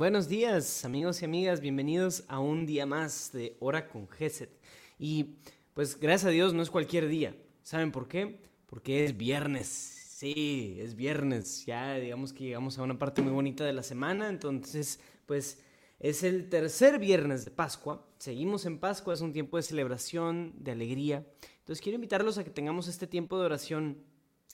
Buenos días, amigos y amigas, bienvenidos a un día más de Hora con Geset. Y pues gracias a Dios no es cualquier día. ¿Saben por qué? Porque es viernes. Sí, es viernes. Ya digamos que llegamos a una parte muy bonita de la semana, entonces pues es el tercer viernes de Pascua. Seguimos en Pascua, es un tiempo de celebración, de alegría. Entonces quiero invitarlos a que tengamos este tiempo de oración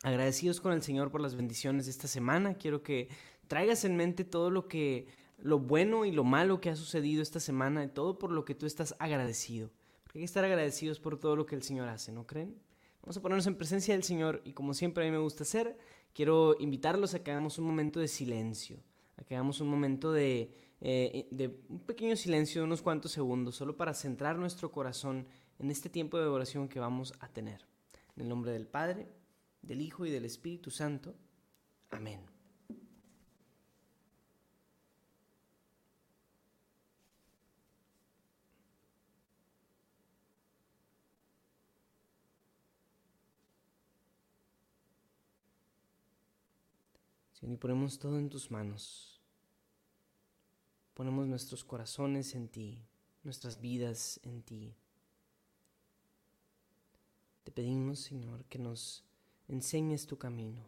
agradecidos con el Señor por las bendiciones de esta semana. Quiero que traigas en mente todo lo que lo bueno y lo malo que ha sucedido esta semana, y todo por lo que tú estás agradecido. Porque hay que estar agradecidos por todo lo que el Señor hace, ¿no creen? Vamos a ponernos en presencia del Señor y como siempre a mí me gusta hacer, quiero invitarlos a que hagamos un momento de silencio, a que hagamos un momento de, eh, un pequeño silencio de unos cuantos segundos, solo para centrar nuestro corazón en este tiempo de oración que vamos a tener. En el nombre del Padre, del Hijo y del Espíritu Santo. Amén. Señor, y ponemos todo en tus manos. Ponemos nuestros corazones en ti, nuestras vidas en ti. Te pedimos, Señor, que nos enseñes tu camino,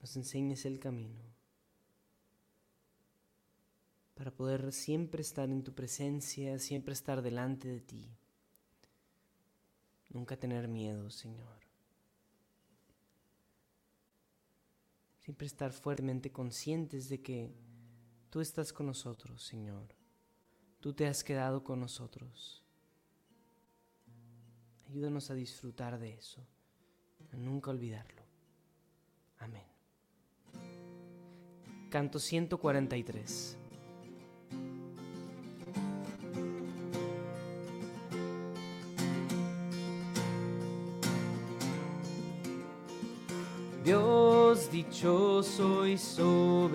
nos enseñes el camino, para poder siempre estar en tu presencia, siempre estar delante de ti. Nunca tener miedo, Señor. Siempre estar fuertemente conscientes de que tú estás con nosotros, Señor. Tú te has quedado con nosotros. Ayúdanos a disfrutar de eso, a nunca olvidarlo. Amén. Canto 143. Dichoso y soberano,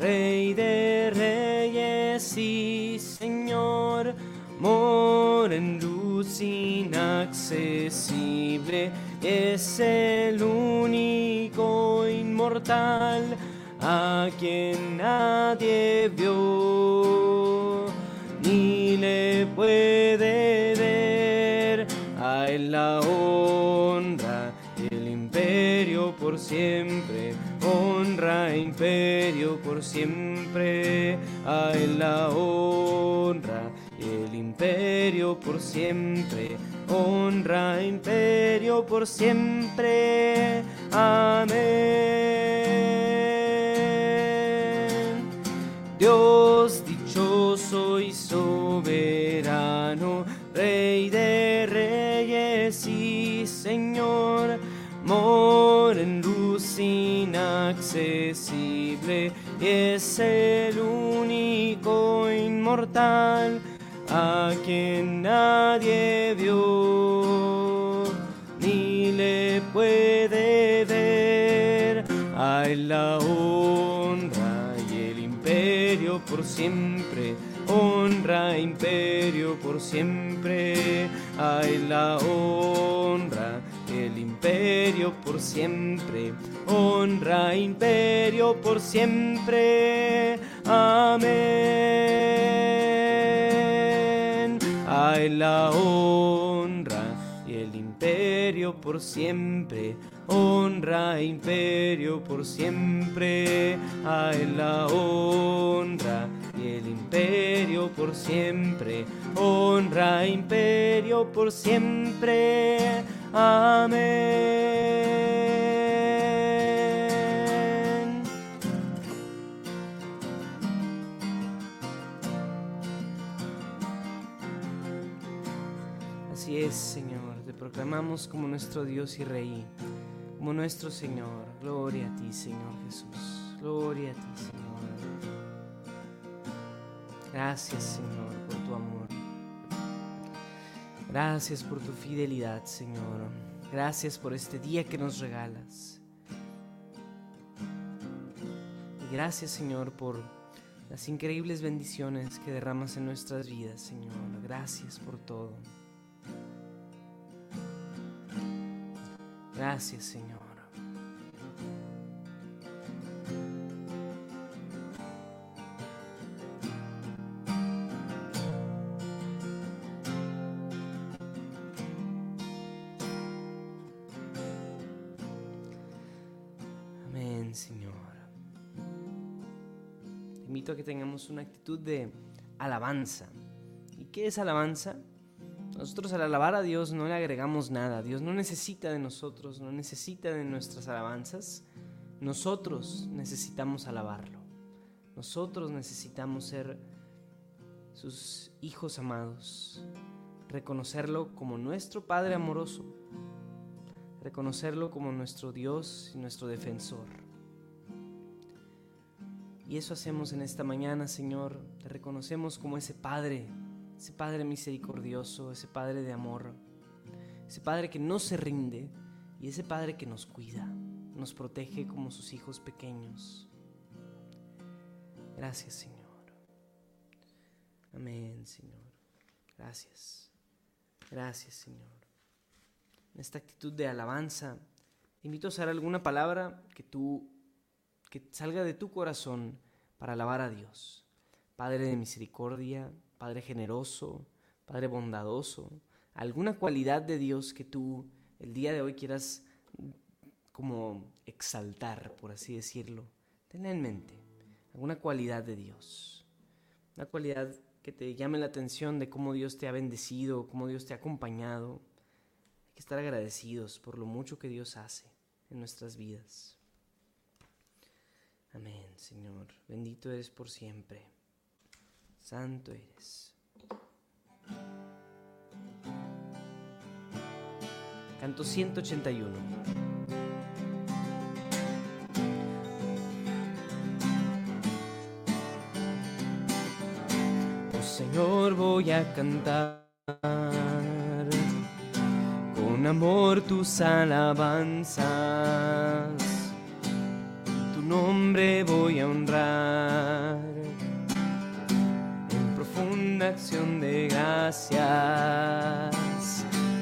Rey de reyes y Señor, mora en luz inaccesible, es el único inmortal a quien nadie vio ni le puede el imperio por siempre honra imperio por siempre a él la honra el imperio por siempre honra imperio por siempre. Amén inaccesible, es el único inmortal a quien nadie vio ni le puede ver. Él la honra y el imperio por siempre honra e imperio por siempre. Él la honra imperio por siempre honra imperio por siempre. Amén. Él la honra y el imperio por siempre, honra imperio por siempre, él la honra y el imperio por siempre, honra imperio por siempre, amén. Así es, Señor, te proclamamos como nuestro Dios y Rey, como nuestro Señor. Gloria a ti, Señor Jesús. Gloria a ti, Señor. Gracias, Señor. Gracias por tu fidelidad, Señor. Gracias por este día que nos regalas. Y gracias, Señor, por las increíbles bendiciones que derramas en nuestras vidas, Señor. Gracias por todo. Gracias, Señor. Una actitud de alabanza. ¿Y qué es alabanza? Nosotros al alabar a Dios no le agregamos nada. Dios no necesita de nosotros, no necesita de nuestras alabanzas. Nosotros necesitamos alabarlo. Nosotros necesitamos ser sus hijos amados, reconocerlo como nuestro Padre amoroso, reconocerlo como nuestro Dios y nuestro defensor. Y eso hacemos en esta mañana, Señor. Te reconocemos como ese Padre, ese Padre misericordioso, ese Padre de amor, ese Padre que no se rinde y ese Padre que nos cuida, nos protege como sus hijos pequeños. Gracias, Señor. Amén, Señor. Gracias. Gracias, Señor. En esta actitud de alabanza, te invito a usar alguna palabra que tú que salga de tu corazón para alabar a Dios. Padre de misericordia, Padre generoso, Padre bondadoso, alguna cualidad de Dios que tú el día de hoy quieras como exaltar, por así decirlo. Tenla en mente, alguna cualidad de Dios. Una cualidad que te llame la atención de cómo Dios te ha bendecido, cómo Dios te ha acompañado. Hay que estar agradecidos por lo mucho que Dios hace en nuestras vidas. Amén, Señor. Bendito eres por siempre. Santo eres. Canto 181. Oh Señor, voy a cantar con amor tus alabanzas nombre voy a honrar en profunda acción de gracias.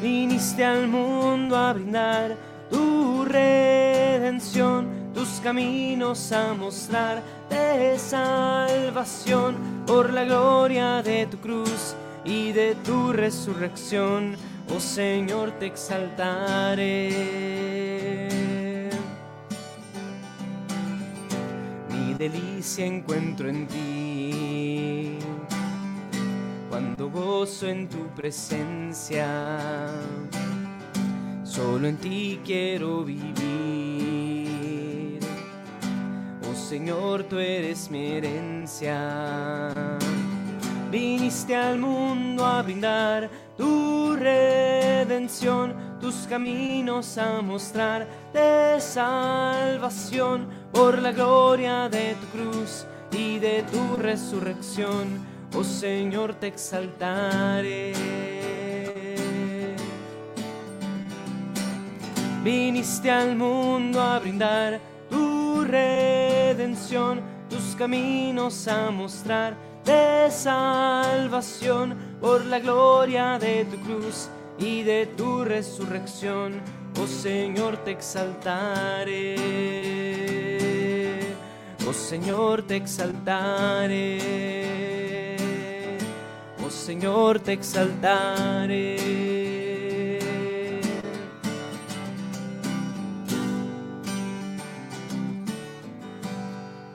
Viniste al mundo a brindar tu redención, tus caminos a mostrar de salvación por la gloria de tu cruz y de tu resurrección. Oh Señor, te exaltaré. Delicia encuentro en ti. Cuando gozo en tu presencia, solo en ti quiero vivir. Oh Señor, tú eres mi herencia. Viniste al mundo a brindar tu redención, tus caminos a mostrar de salvación por la gloria de tu cruz y de tu resurrección, oh Señor, te exaltaré. Viniste al mundo a brindar tu redención, tus caminos a mostrar de salvación por la gloria de tu cruz y de tu resurrección, oh Señor, te exaltaré. Oh Señor, te exaltaré. Oh Señor, te exaltaré.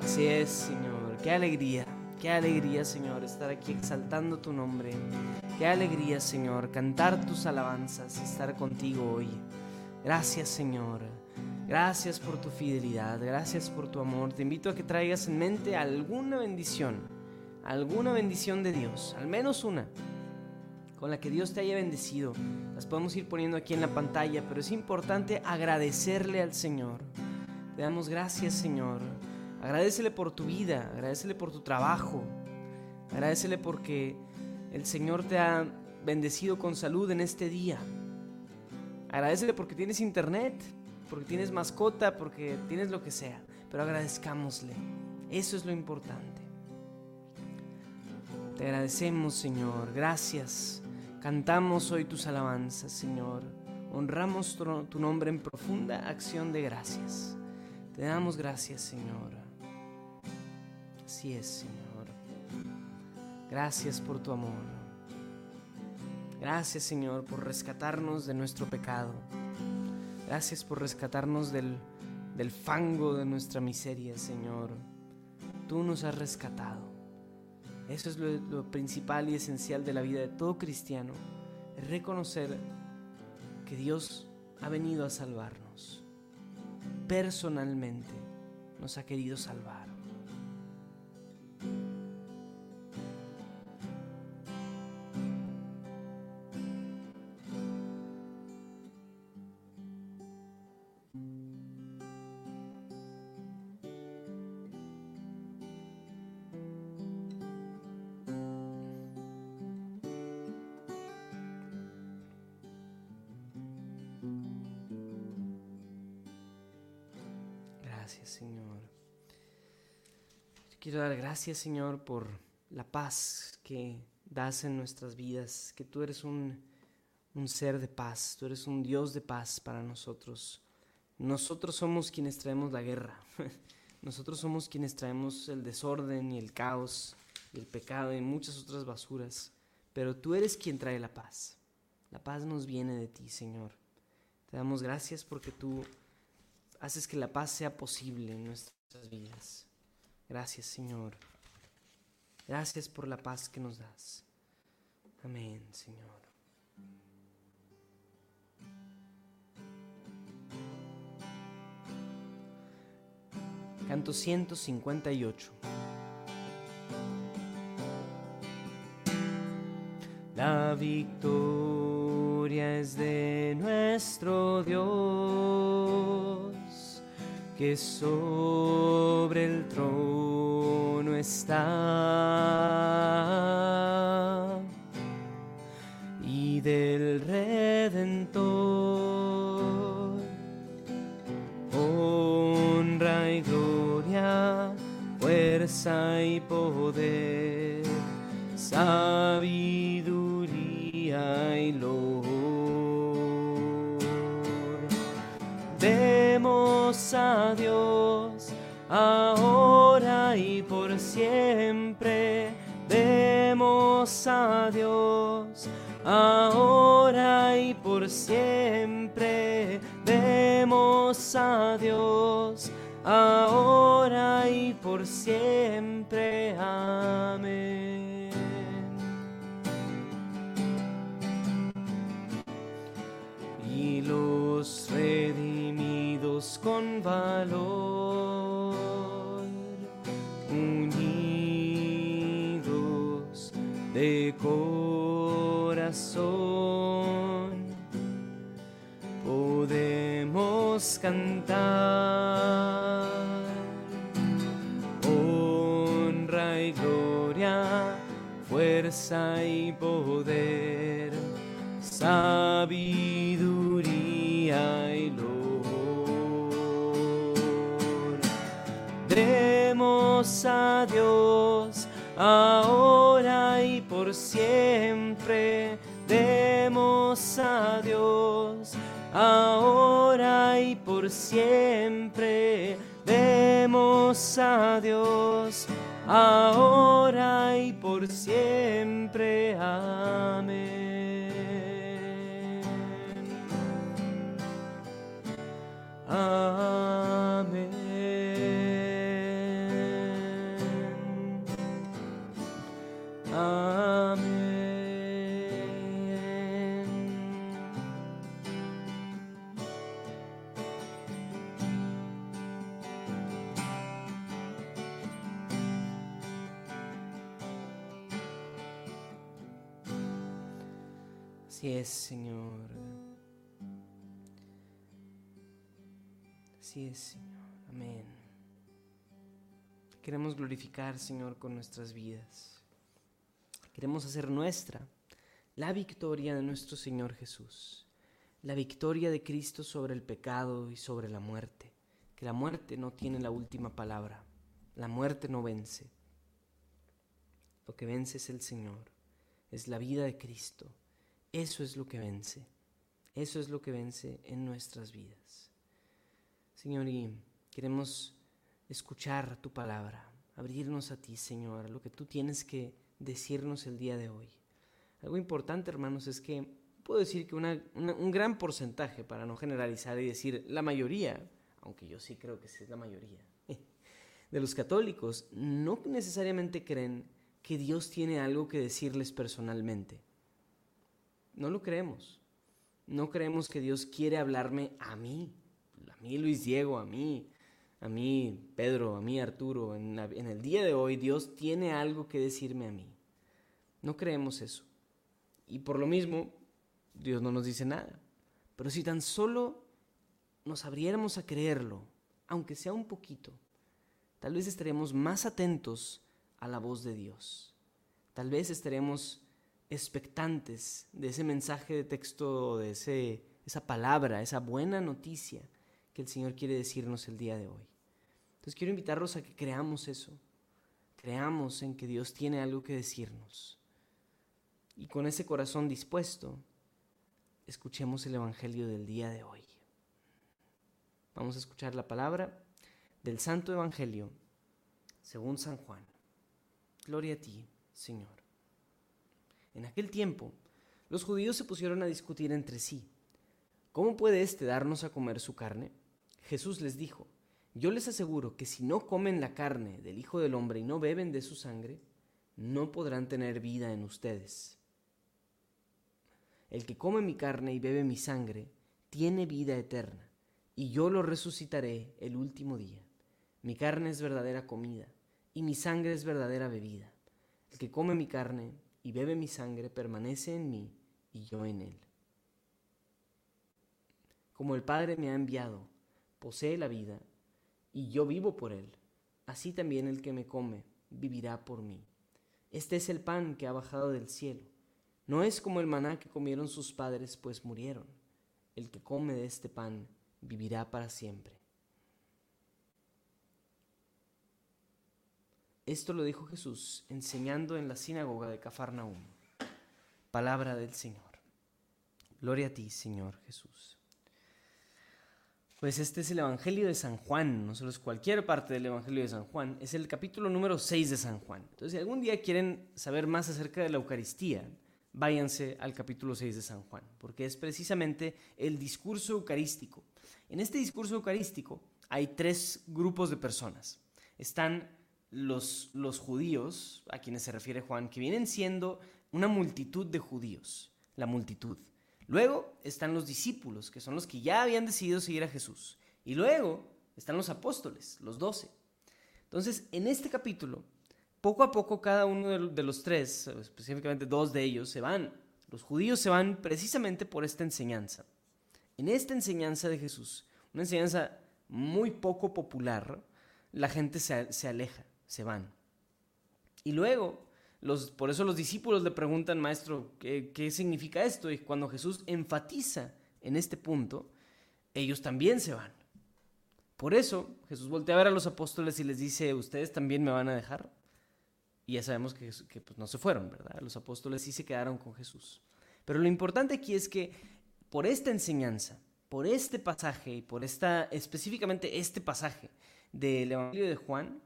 Así es, Señor. Qué alegría, qué alegría, Señor, estar aquí exaltando tu nombre. Qué alegría, Señor, cantar tus alabanzas y estar contigo hoy. Gracias, Señor. Gracias por tu fidelidad, gracias por tu amor. Te invito a que traigas en mente alguna bendición, alguna bendición de Dios, al menos una, con la que Dios te haya bendecido. Las podemos ir poniendo aquí en la pantalla, pero es importante agradecerle al Señor. Te damos gracias, Señor. Agradecele por tu vida, agradecele por tu trabajo, agradecele porque el Señor te ha bendecido con salud en este día. Agradecele porque tienes internet, porque tienes mascota, porque tienes lo que sea, pero agradezcámosle. Eso es lo importante. Te agradecemos, Señor. Gracias. Cantamos hoy tus alabanzas, Señor. Honramos tu nombre en profunda acción de gracias. Te damos gracias, Señor. Así es, Señor. Gracias por tu amor. Gracias, Señor, por rescatarnos de nuestro pecado. Gracias por rescatarnos del del fango de nuestra miseria, Señor. Tú nos has rescatado. Eso es lo, lo principal y esencial de la vida de todo cristiano, es reconocer que Dios ha venido a salvarnos. Personalmente nos ha querido salvar. Señor. Quiero dar gracias, Señor, por la paz que das en nuestras vidas, que tú eres un, un ser de paz, tú eres un Dios de paz para nosotros. Nosotros somos quienes traemos la guerra, nosotros somos quienes traemos el desorden y el caos y el pecado y muchas otras basuras, pero tú eres quien trae la paz. La paz nos viene de ti, Señor. Te damos gracias porque tú haces que la paz sea posible en nuestras vidas. Gracias, Señor. Gracias por la paz que nos das. Amén, Señor. Canto 158. La victoria es de nuestro Dios que sobre el trono está. Y del Redentor honra y gloria, fuerza y poder, siempre. Demos a Dios ahora y por siempre. Demos a Dios ahora y por siempre. Amén. Y los redimidos con valor, podemos cantar honra y gloria, fuerza y poder, sabiduría y loor. Demos a Dios ahora siempre. Demos a Dios glorificar, Señor, con nuestras vidas. Queremos hacer nuestra la victoria de nuestro Señor Jesús. La victoria de Cristo sobre el pecado y sobre la muerte. Que la muerte no tiene la última palabra. La muerte no vence. Lo que vence es el Señor. Es la vida de Cristo. Eso es lo que vence. Eso es lo que vence en nuestras vidas. Señor, y queremos escuchar tu palabra, abrirnos a ti, Señor, lo que tú tienes que decirnos el día de hoy. Algo importante, hermanos, es que puedo decir que un gran porcentaje, para no generalizar y decir la mayoría, aunque yo sí creo que es la mayoría, de los católicos no necesariamente creen que Dios tiene algo que decirles personalmente. No lo creemos. No creemos que Dios quiere hablarme a mí, a mí Luis Diego, a mí, a mí Pedro, a mí Arturo. En, el día de hoy Dios tiene algo que decirme a mí. No creemos eso. Y por lo mismo, Dios no nos dice nada. Pero si tan solo nos abriéramos a creerlo, aunque sea un poquito, tal vez estaremos más atentos a la voz de Dios. Tal vez estaremos expectantes de ese mensaje de texto, de ese, esa palabra, esa buena noticia que el Señor quiere decirnos el día de hoy. Entonces quiero invitarlos a que creamos eso, creamos en que Dios tiene algo que decirnos. Y con ese corazón dispuesto, escuchemos el Evangelio del día de hoy. Vamos a escuchar la palabra del Santo Evangelio según San Juan. Gloria a ti, Señor. En aquel tiempo, los judíos se pusieron a discutir entre sí. ¿Cómo puede éste darnos a comer su carne? Jesús les dijo, yo les aseguro que si no comen la carne del Hijo del Hombre y no beben de su sangre, no podrán tener vida en ustedes. El que come mi carne y bebe mi sangre, tiene vida eterna, y yo lo resucitaré el último día. Mi carne es verdadera comida, y mi sangre es verdadera bebida. El que come mi carne y bebe mi sangre, permanece en mí y yo en él. Como el Padre me ha enviado, posee la vida, y yo vivo por él, así también el que me come vivirá por mí. Este es el pan que ha bajado del cielo. No es como el maná que comieron sus padres, pues murieron. El que come de este pan vivirá para siempre. Esto lo dijo Jesús enseñando en la sinagoga de Cafarnaúm. Palabra del Señor. Gloria a ti, Señor Jesús. Pues este es el Evangelio de San Juan, no solo es cualquier parte del Evangelio de San Juan, es el capítulo número 6 de San Juan. Entonces, si algún día quieren saber más acerca de la Eucaristía, váyanse al capítulo 6 de San Juan, porque es precisamente el discurso eucarístico. En este discurso eucarístico hay tres grupos de personas. Están los, los judíos, a quienes se refiere Juan, que vienen siendo una multitud de judíos, la multitud. Luego están los discípulos, que son los que ya habían decidido seguir a Jesús. Y luego están los apóstoles, los doce. Entonces, en este capítulo, poco a poco cada uno de los tres, específicamente dos de ellos, se van. Los judíos se van precisamente por esta enseñanza. En esta enseñanza de Jesús, una enseñanza muy poco popular, la gente se, se aleja se van. Y luego, por eso los discípulos le preguntan, maestro, ¿qué, ¿qué significa esto? Y cuando Jesús enfatiza en este punto, ellos también se van. Por eso Jesús voltea a ver a los apóstoles y les dice, ¿ustedes también me van a dejar? Y ya sabemos que, que pues, no se fueron, ¿verdad? Los apóstoles sí se quedaron con Jesús. Pero lo importante aquí es que por esta enseñanza, por este pasaje y por esta, específicamente este pasaje del Evangelio de Juan,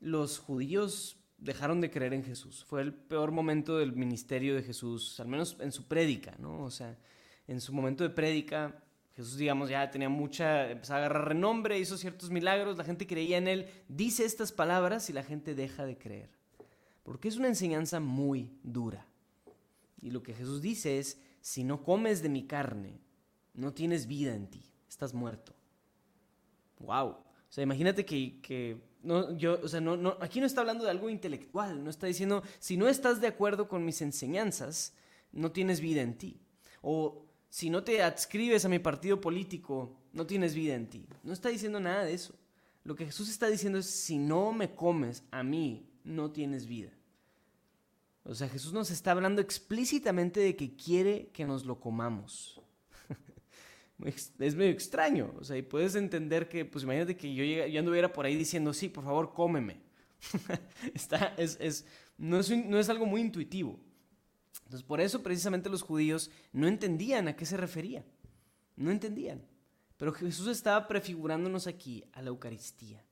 los judíos dejaron de creer en Jesús. Fue el peor momento del ministerio de Jesús, al menos en su prédica, ¿no? O sea, en su momento de prédica, Jesús, digamos, ya tenía mucha, empezaba a agarrar renombre, hizo ciertos milagros, la gente creía en él, dice estas palabras y la gente deja de creer. Porque es una enseñanza muy dura. Y lo que Jesús dice es, si no comes de mi carne, no tienes vida en ti, estás muerto. ¡Wow! O sea, imagínate que, que no, yo, o sea, no, no, aquí no está hablando de algo intelectual, no está diciendo, si no estás de acuerdo con mis enseñanzas, no tienes vida en ti. O si no te adscribes a mi partido político, no tienes vida en ti. No está diciendo nada de eso. Lo que Jesús está diciendo es, si no me comes a mí, no tienes vida. O sea, Jesús nos está hablando explícitamente de que quiere que nos lo comamos es medio extraño. O sea, y puedes entender que, pues imagínate que yo, yo anduviera por ahí diciendo, sí, por favor, cómeme. Está, es, es, no, es, no es algo muy intuitivo. Entonces, por eso precisamente los judíos no entendían a qué se refería. No entendían. Pero Jesús estaba prefigurándonos aquí a la Eucaristía.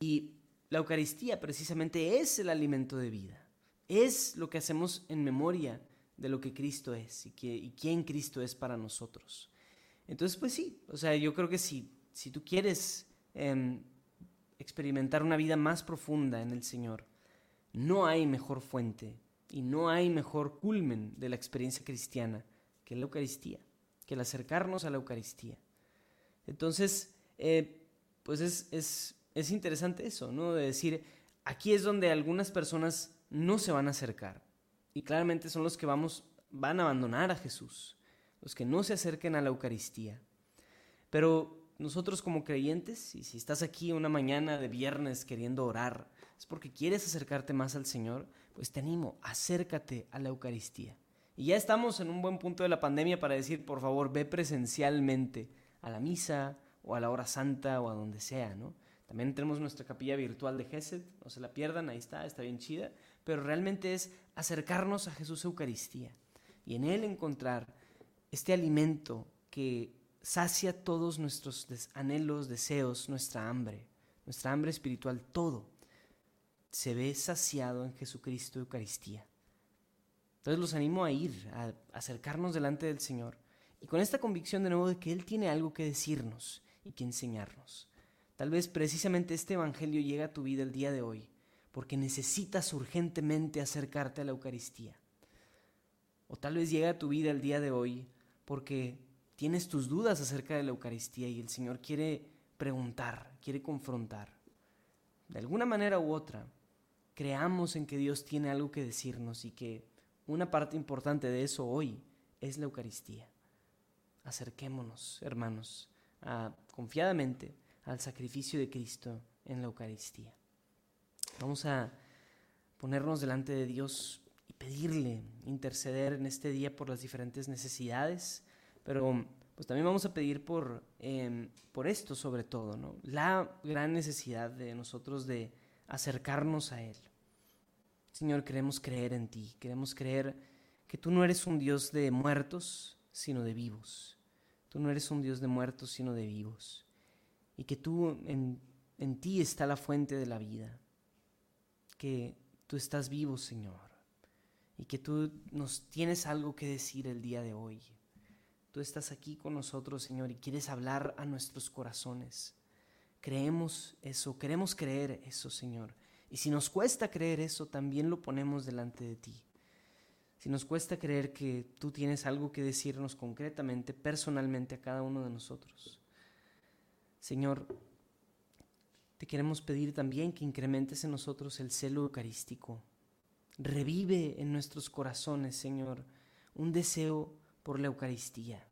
Y la Eucaristía precisamente es el alimento de vida. Es lo que hacemos en memoria de lo que Cristo es y, que, y quién Cristo es para nosotros. Entonces, pues sí, o sea, yo creo que si si tú quieres em, experimentar una vida más profunda en el Señor, no hay mejor fuente y no hay mejor culmen de la experiencia cristiana que la Eucaristía, que el acercarnos a la Eucaristía. Entonces, eh, pues es, es, es interesante eso, ¿no? De decir, aquí es donde algunas personas no se van a acercar. Y claramente son los que vamos, van a abandonar a Jesús, los que no se acerquen a la Eucaristía. Pero nosotros como creyentes, y si estás aquí una mañana de viernes queriendo orar, es porque quieres acercarte más al Señor, pues te animo, acércate a la Eucaristía. Y ya estamos en un buen punto de la pandemia para decir, por favor, ve presencialmente a la misa o a la hora santa o a donde sea, ¿no? También tenemos nuestra capilla virtual de Gesed, no se la pierdan, ahí está, está bien chida, pero realmente es acercarnos a Jesús Eucaristía y en Él encontrar este alimento que sacia todos nuestros anhelos, deseos, nuestra hambre, nuestra hambre espiritual, todo se ve saciado en Jesucristo Eucaristía. Entonces los animo a ir, a acercarnos delante del Señor y con esta convicción de nuevo de que Él tiene algo que decirnos y que enseñarnos. Tal vez precisamente este Evangelio llega a tu vida el día de hoy porque necesitas urgentemente acercarte a la Eucaristía. O tal vez llega a tu vida el día de hoy porque tienes tus dudas acerca de la Eucaristía y el Señor quiere preguntar, quiere confrontar. De alguna manera u otra, creamos en que Dios tiene algo que decirnos y que una parte importante de eso hoy es la Eucaristía. Acerquémonos, hermanos, confiadamente al sacrificio de Cristo en la Eucaristía. Vamos a ponernos delante de Dios pedirle, interceder en este día por las diferentes necesidades, pero pues también vamos a pedir por, em, por esto sobre todo, ¿no? la gran necesidad de nosotros de acercarnos a Él. Señor, queremos creer en ti, queremos creer que tú no eres un Dios de muertos, sino de vivos. Tú no eres un Dios de muertos, sino de vivos y que tú en, en ti está la fuente de la vida, que tú estás vivo, Señor, y que tú nos tienes algo que decir el día de hoy. Tú estás aquí con nosotros, Señor, y quieres hablar a nuestros corazones. Creemos eso, queremos creer eso, Señor. Y si nos cuesta creer eso, también lo ponemos delante de ti. Si nos cuesta creer que tú tienes algo que decirnos concretamente, personalmente a cada uno de nosotros. Señor, te queremos pedir también que incrementes en nosotros el celo eucarístico. Revive en nuestros corazones, Señor, un deseo por la Eucaristía.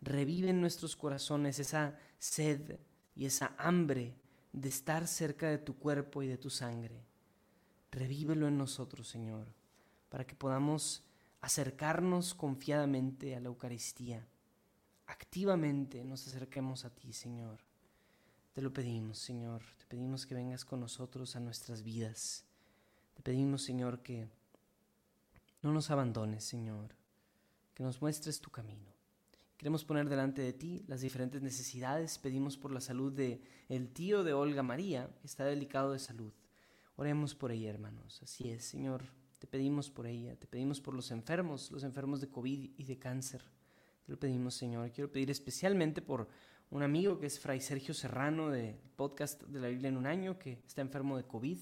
Revive en nuestros corazones esa sed y esa hambre de estar cerca de tu cuerpo y de tu sangre. Revívelo en nosotros, Señor, para que podamos acercarnos confiadamente a la Eucaristía activamente nos acerquemos a ti, Señor. Te lo pedimos, Señor. Te pedimos que vengas con nosotros a nuestras vidas. Te pedimos, Señor, que no nos abandones, Señor. Que nos muestres tu camino. Queremos poner delante de ti las diferentes necesidades. Pedimos por la salud de el tío de Olga María, que está delicado de salud. Oremos por ella, hermanos. Así es, Señor. Te pedimos por ella. Te pedimos por los enfermos, los enfermos de COVID y de cáncer. Te lo pedimos, Señor. Quiero pedir especialmente por un amigo que es Fray Sergio Serrano del podcast de la Biblia en un año, que está enfermo de COVID.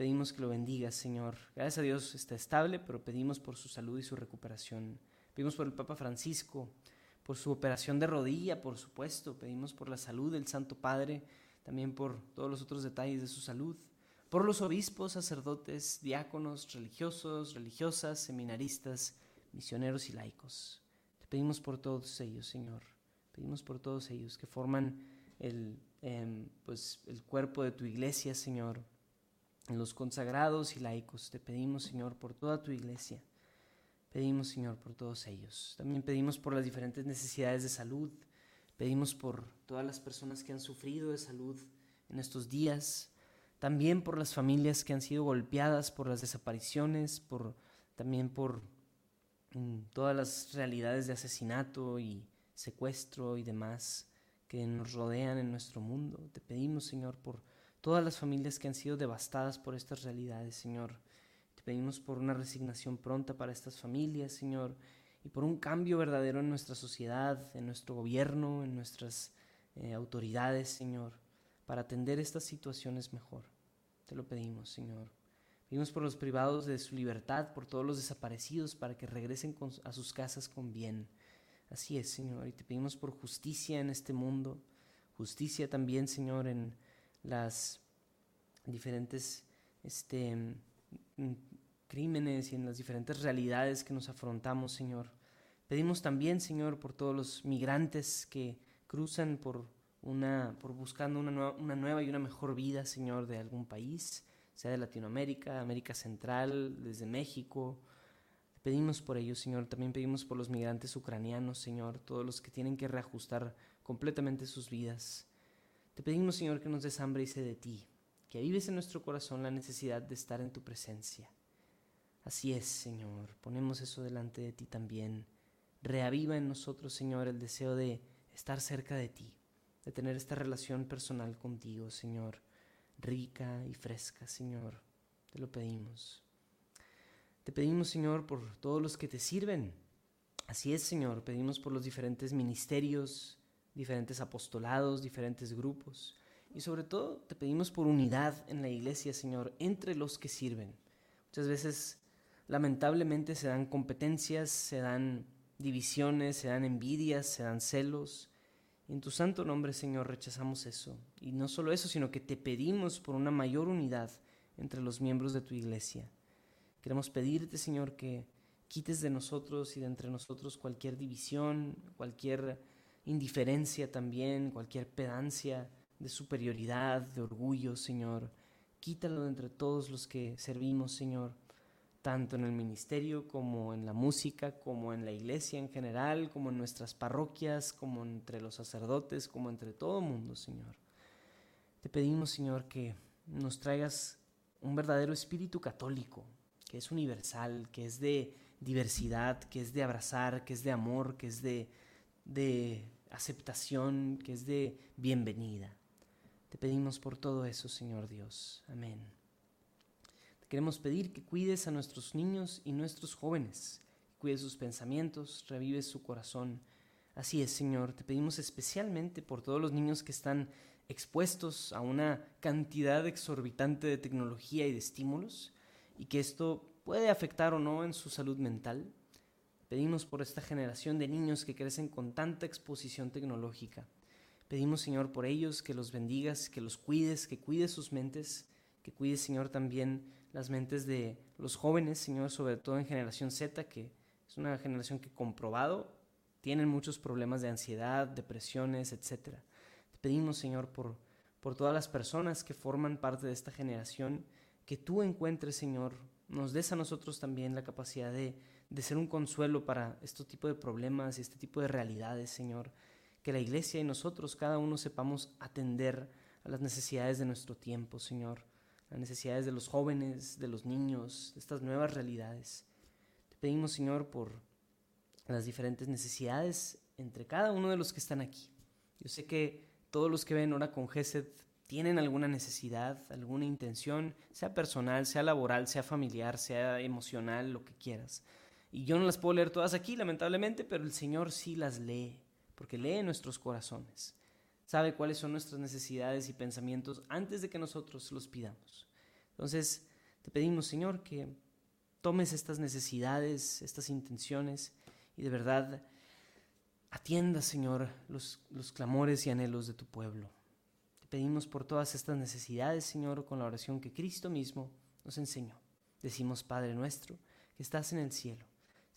Te pedimos que lo bendigas, Señor. Gracias a Dios está estable, pero pedimos por su salud y su recuperación. Pedimos por el Papa Francisco, por su operación de rodilla, por supuesto. Pedimos por la salud del Santo Padre, también por todos los otros detalles de su salud. Por los obispos, sacerdotes, diáconos, religiosos, religiosas, seminaristas, misioneros y laicos pedimos por todos ellos, Señor. Pedimos por todos ellos que forman el, em, pues, el cuerpo de tu iglesia, Señor. Los consagrados y laicos. Te pedimos, Señor, por toda tu iglesia. Pedimos, Señor, por todos ellos. También pedimos por las diferentes necesidades de salud. Pedimos por todas las personas que han sufrido de salud en estos días. También por las familias que han sido golpeadas por las desapariciones, por, también por todas las realidades de asesinato y secuestro y demás que nos rodean en nuestro mundo. Te pedimos, Señor, por todas las familias que han sido devastadas por estas realidades, Señor. Te pedimos por una resignación pronta para estas familias, Señor, y por un cambio verdadero en nuestra sociedad, en nuestro gobierno, en nuestras eh, autoridades, Señor, para atender estas situaciones mejor. Te lo pedimos, Señor. Pedimos por los privados de su libertad, por todos los desaparecidos, para que regresen a sus casas con bien. Así es, Señor. Y te pedimos por justicia en este mundo, justicia también, Señor, en las diferentes este, mm, crímenes y en las diferentes realidades que nos afrontamos, Señor. Pedimos también, Señor, por todos los migrantes que cruzan por una, por buscando una nueva, una nueva y una mejor vida, Señor, de algún país, sea de Latinoamérica, América Central, desde México. Pedimos por ellos, Señor. También pedimos por los migrantes ucranianos, Señor, todos los que tienen que reajustar completamente sus vidas. Te pedimos, Señor, que nos des hambre y sed de ti, que vives en nuestro corazón la necesidad de estar en tu presencia. Así es, Señor. Ponemos eso delante de ti también. Reaviva en nosotros, Señor, el deseo de estar cerca de ti de tener esta relación personal contigo, Señor, rica y fresca, Señor. Te lo pedimos. Te pedimos, Señor, por todos los que te sirven. Así es, Señor, pedimos por los diferentes ministerios, diferentes apostolados, diferentes grupos. Y sobre todo te pedimos por unidad en la iglesia, Señor, entre los que sirven. Muchas veces, lamentablemente, se dan competencias, se dan divisiones, se dan envidias, se dan celos en tu santo nombre, Señor, rechazamos eso. Y no solo eso, sino que te pedimos por una mayor unidad entre los miembros de tu iglesia. Queremos pedirte, Señor, que quites de nosotros y de entre nosotros cualquier división, cualquier indiferencia también, cualquier pedancia de superioridad, de orgullo, Señor. Quítalo de entre todos los que servimos, Señor tanto en el ministerio como en la música, como en la iglesia en general, como en nuestras parroquias, como entre los sacerdotes, como entre todo el mundo, Señor. Te pedimos, Señor, que nos traigas un verdadero espíritu católico, que es universal, que es de diversidad, que es de abrazar, que es de amor, que es de, de aceptación, que es de bienvenida. Te pedimos por todo eso, Señor Dios. Amén. Queremos pedir que cuides a nuestros niños y nuestros jóvenes, cuides sus pensamientos, revives su corazón. Así es, Señor, te pedimos especialmente por todos los niños que están expuestos a una cantidad exorbitante de tecnología y de estímulos, y que esto puede afectar o no en su salud mental. Pedimos por esta generación de niños que crecen con tanta exposición tecnológica. Pedimos, Señor, por ellos que los bendigas, que los cuides, que cuides sus mentes, que cuides, Señor, también las mentes de los jóvenes, Señor, sobre todo en generación Z, que es una generación que comprobado tienen muchos problemas de ansiedad, depresiones, etc. Pedimos, Señor, por, por todas las personas que forman parte de esta generación, que tú encuentres, Señor, nos des a nosotros también la capacidad de, de ser un consuelo para este tipo de problemas y este tipo de realidades, Señor. Que la iglesia y nosotros, cada uno, sepamos atender a las necesidades de nuestro tiempo, Señor las necesidades de los jóvenes, de los niños, de estas nuevas realidades. Te pedimos, Señor, por las diferentes necesidades entre cada uno de los que están aquí. Yo sé que todos los que ven ahora con Gesed tienen alguna necesidad, alguna intención, sea personal, sea laboral, sea familiar, sea emocional, lo que quieras. Y yo no las puedo leer todas aquí, lamentablemente, pero el Señor sí las lee, porque lee nuestros corazones sabe cuáles son nuestras necesidades y pensamientos antes de que nosotros los pidamos. Entonces, te pedimos, Señor, que tomes estas necesidades, estas intenciones y de verdad atiendas, Señor, los, los clamores y anhelos de tu pueblo. Te pedimos por todas estas necesidades, Señor, con la oración que Cristo mismo nos enseñó. Decimos, Padre nuestro, que estás en el cielo,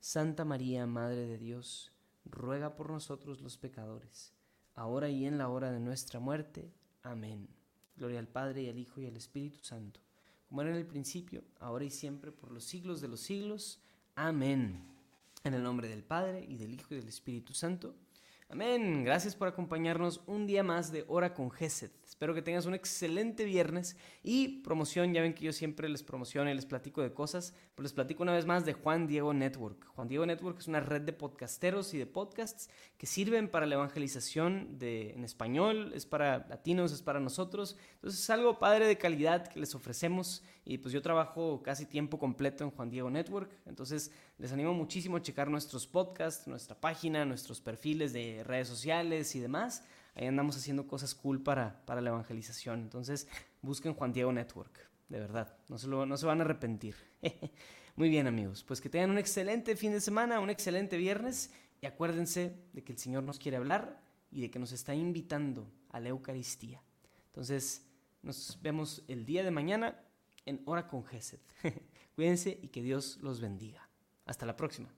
Santa María, Madre de Dios, ruega por nosotros los pecadores ahora y en la hora de nuestra muerte. Amén. Gloria al Padre y al Hijo y al Espíritu Santo, como era en el principio, ahora y siempre, por los siglos de los siglos. Amén. En el nombre del Padre y del Hijo y del Espíritu Santo. Amén. Gracias por acompañarnos un día más de Hora con Gesed. Espero que tengas un excelente viernes y promoción, ya ven que yo siempre les promociono y les platico de cosas, pues les platico una vez más de Juan Diego Network. Juan Diego Network es una red de podcasteros y de podcasts que sirven para la evangelización de, en español, es para latinos, es para nosotros. Entonces es algo padre de calidad que les ofrecemos y pues yo trabajo casi tiempo completo en Juan Diego Network, entonces les animo muchísimo a checar nuestros podcasts, nuestra página, nuestros perfiles de redes sociales y demás ahí andamos haciendo cosas cool para, para la evangelización. Entonces, busquen Juan Diego Network, de verdad, no se, no se van a arrepentir. Muy bien amigos, pues que tengan un excelente fin de semana, un excelente viernes y acuérdense de que el Señor nos quiere hablar y de que nos está invitando a la Eucaristía. Entonces, nos vemos el día de mañana en Hora con Gesed. Cuídense y que Dios los bendiga. Hasta la próxima.